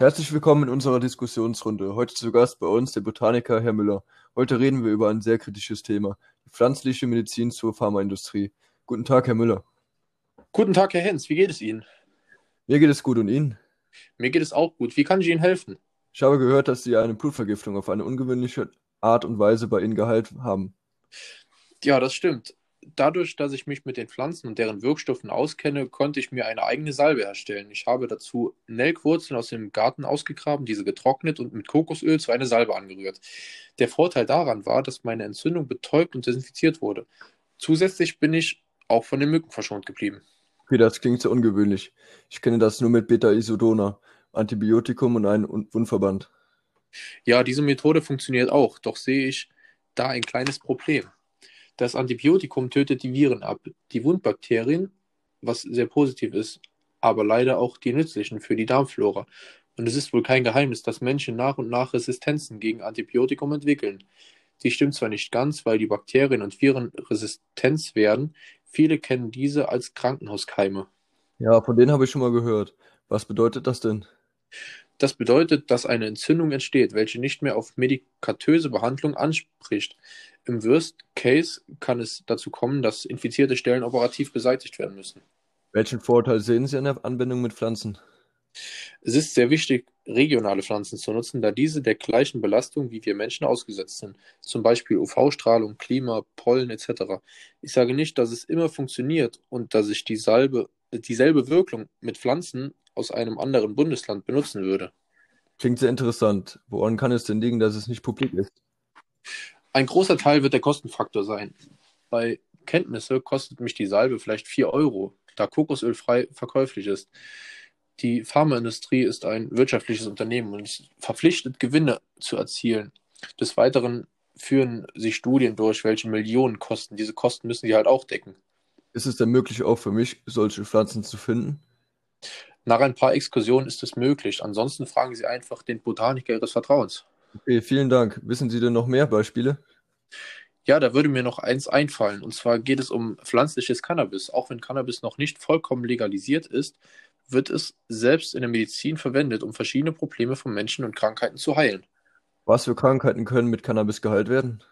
Herzlich willkommen in unserer Diskussionsrunde. Heute zu Gast bei uns der Botaniker Herr Müller. Heute reden wir über ein sehr kritisches Thema, die pflanzliche Medizin zur Pharmaindustrie. Guten Tag, Herr Müller. Guten Tag, Herr Hens. Wie geht es Ihnen? Mir geht es gut und Ihnen? Mir geht es auch gut. Wie kann ich Ihnen helfen? Ich habe gehört, dass Sie eine Blutvergiftung auf eine ungewöhnliche Art und Weise bei Ihnen geheilt haben. Ja, das stimmt. Dadurch, dass ich mich mit den Pflanzen und deren Wirkstoffen auskenne, konnte ich mir eine eigene Salbe erstellen. Ich habe dazu Nelkwurzeln aus dem Garten ausgegraben, diese getrocknet und mit Kokosöl zu einer Salbe angerührt. Der Vorteil daran war, dass meine Entzündung betäubt und desinfiziert wurde. Zusätzlich bin ich auch von den Mücken verschont geblieben. Okay, das klingt sehr ungewöhnlich. Ich kenne das nur mit Beta-Isodona, Antibiotikum und einem Wundverband. Ja, diese Methode funktioniert auch, doch sehe ich da ein kleines Problem. Das Antibiotikum tötet die Viren ab, die Wundbakterien, was sehr positiv ist, aber leider auch die nützlichen für die Darmflora. Und es ist wohl kein Geheimnis, dass Menschen nach und nach Resistenzen gegen Antibiotikum entwickeln. Die stimmt zwar nicht ganz, weil die Bakterien und Viren resistent werden, viele kennen diese als Krankenhauskeime. Ja, von denen habe ich schon mal gehört. Was bedeutet das denn? Das bedeutet, dass eine Entzündung entsteht, welche nicht mehr auf medikatöse Behandlung anspricht. Im Worst Case kann es dazu kommen, dass infizierte Stellen operativ beseitigt werden müssen. Welchen Vorteil sehen Sie an der Anwendung mit Pflanzen? Es ist sehr wichtig, regionale Pflanzen zu nutzen, da diese der gleichen Belastung wie wir Menschen ausgesetzt sind, zum Beispiel UV-Strahlung, Klima, Pollen etc. Ich sage nicht, dass es immer funktioniert und dass ich die Salbe, dieselbe Wirkung mit Pflanzen aus einem anderen Bundesland benutzen würde. Klingt sehr interessant. Woran kann es denn liegen, dass es nicht publik ist? Ein großer Teil wird der Kostenfaktor sein. Bei Kenntnisse kostet mich die Salbe vielleicht 4 Euro, da Kokosöl frei verkäuflich ist. Die Pharmaindustrie ist ein wirtschaftliches Unternehmen und ist verpflichtet, Gewinne zu erzielen. Des Weiteren führen sie Studien durch, welche Millionen kosten. Diese Kosten müssen sie halt auch decken. Ist es denn möglich, auch für mich solche Pflanzen zu finden? Nach ein paar Exkursionen ist es möglich. Ansonsten fragen Sie einfach den Botaniker Ihres Vertrauens. Okay, vielen Dank. Wissen Sie denn noch mehr Beispiele? Ja, da würde mir noch eins einfallen. Und zwar geht es um pflanzliches Cannabis. Auch wenn Cannabis noch nicht vollkommen legalisiert ist, wird es selbst in der Medizin verwendet, um verschiedene Probleme von Menschen und Krankheiten zu heilen. Was für Krankheiten können mit Cannabis geheilt werden?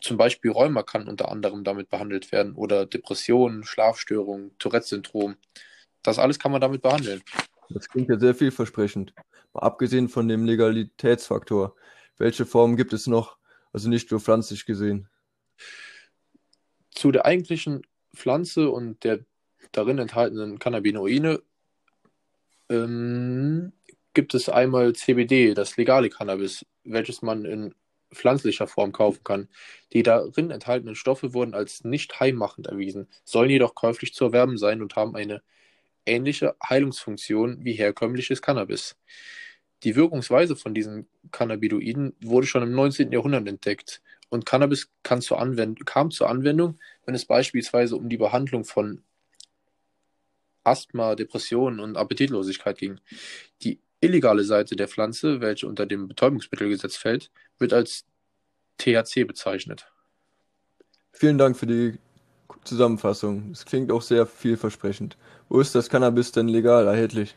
Zum Beispiel Rheuma kann unter anderem damit behandelt werden oder Depressionen, Schlafstörungen, Tourette-Syndrom. Das alles kann man damit behandeln. Das klingt ja sehr vielversprechend. Mal abgesehen von dem Legalitätsfaktor. Welche Formen gibt es noch? Also nicht nur pflanzlich gesehen. Zu der eigentlichen Pflanze und der darin enthaltenen Cannabinoide ähm, gibt es einmal CBD, das legale Cannabis, welches man in pflanzlicher Form kaufen kann. Die darin enthaltenen Stoffe wurden als nicht heimmachend erwiesen, sollen jedoch käuflich zu erwerben sein und haben eine ähnliche Heilungsfunktion wie herkömmliches Cannabis. Die Wirkungsweise von diesen Cannabinoiden wurde schon im 19. Jahrhundert entdeckt und Cannabis kam zur Anwendung, wenn es beispielsweise um die Behandlung von Asthma, Depressionen und Appetitlosigkeit ging. Die illegale Seite der Pflanze, welche unter dem Betäubungsmittelgesetz fällt, wird als THC bezeichnet. Vielen Dank für die Zusammenfassung. Es klingt auch sehr vielversprechend. Wo ist das Cannabis denn legal erhältlich?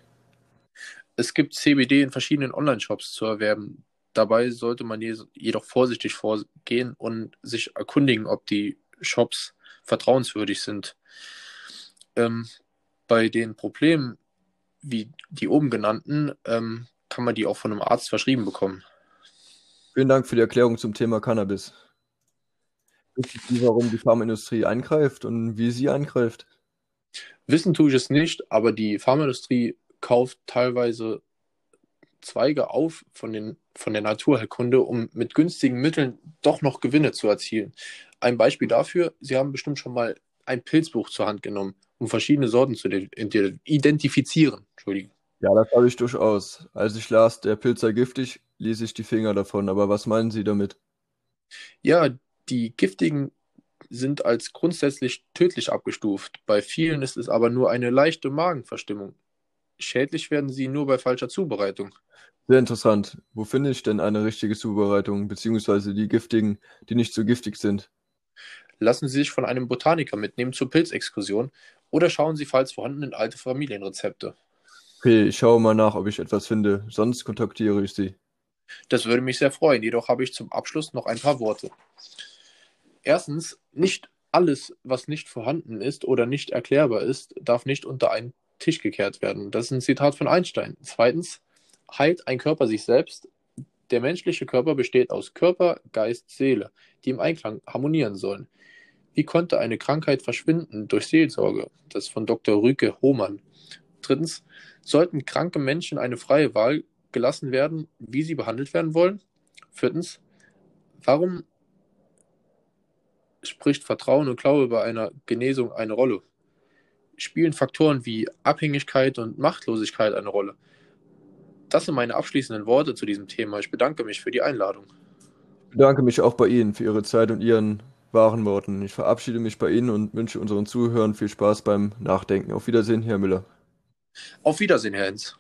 Es gibt CBD in verschiedenen Online-Shops zu erwerben. Dabei sollte man jedoch vorsichtig vorgehen und sich erkundigen, ob die Shops vertrauenswürdig sind. Ähm, bei den Problemen wie die oben genannten ähm, kann man die auch von einem Arzt verschrieben bekommen. Vielen Dank für die Erklärung zum Thema Cannabis. Sie, warum die Pharmaindustrie eingreift und wie sie eingreift? Wissen tue ich es nicht, aber die Pharmaindustrie kauft teilweise Zweige auf von, den, von der Naturheilkunde, um mit günstigen Mitteln doch noch Gewinne zu erzielen. Ein Beispiel dafür, Sie haben bestimmt schon mal ein Pilzbuch zur Hand genommen um verschiedene Sorten zu identifizieren. Entschuldigung. Ja, das habe ich durchaus. Als ich las, der Pilz sei giftig, ließ ich die Finger davon. Aber was meinen Sie damit? Ja, die giftigen sind als grundsätzlich tödlich abgestuft. Bei vielen ist es aber nur eine leichte Magenverstimmung. Schädlich werden sie nur bei falscher Zubereitung. Sehr interessant. Wo finde ich denn eine richtige Zubereitung, beziehungsweise die giftigen, die nicht so giftig sind? Lassen Sie sich von einem Botaniker mitnehmen zur Pilzexkursion oder schauen Sie, falls vorhanden, in alte Familienrezepte. Okay, ich schaue mal nach, ob ich etwas finde. Sonst kontaktiere ich Sie. Das würde mich sehr freuen. Jedoch habe ich zum Abschluss noch ein paar Worte. Erstens, nicht alles, was nicht vorhanden ist oder nicht erklärbar ist, darf nicht unter einen Tisch gekehrt werden. Das ist ein Zitat von Einstein. Zweitens, heilt ein Körper sich selbst? Der menschliche Körper besteht aus Körper, Geist, Seele, die im Einklang harmonieren sollen. Wie konnte eine Krankheit verschwinden durch Seelsorge? Das von Dr. Rüke Hohmann. Drittens, sollten kranke Menschen eine freie Wahl gelassen werden, wie sie behandelt werden wollen? Viertens, warum spricht Vertrauen und Glaube bei einer Genesung eine Rolle? Spielen Faktoren wie Abhängigkeit und Machtlosigkeit eine Rolle? Das sind meine abschließenden Worte zu diesem Thema. Ich bedanke mich für die Einladung. Ich bedanke mich auch bei Ihnen für Ihre Zeit und Ihren wahren Worten. Ich verabschiede mich bei Ihnen und wünsche unseren Zuhörern viel Spaß beim Nachdenken. Auf Wiedersehen, Herr Müller. Auf Wiedersehen, Herr Hens.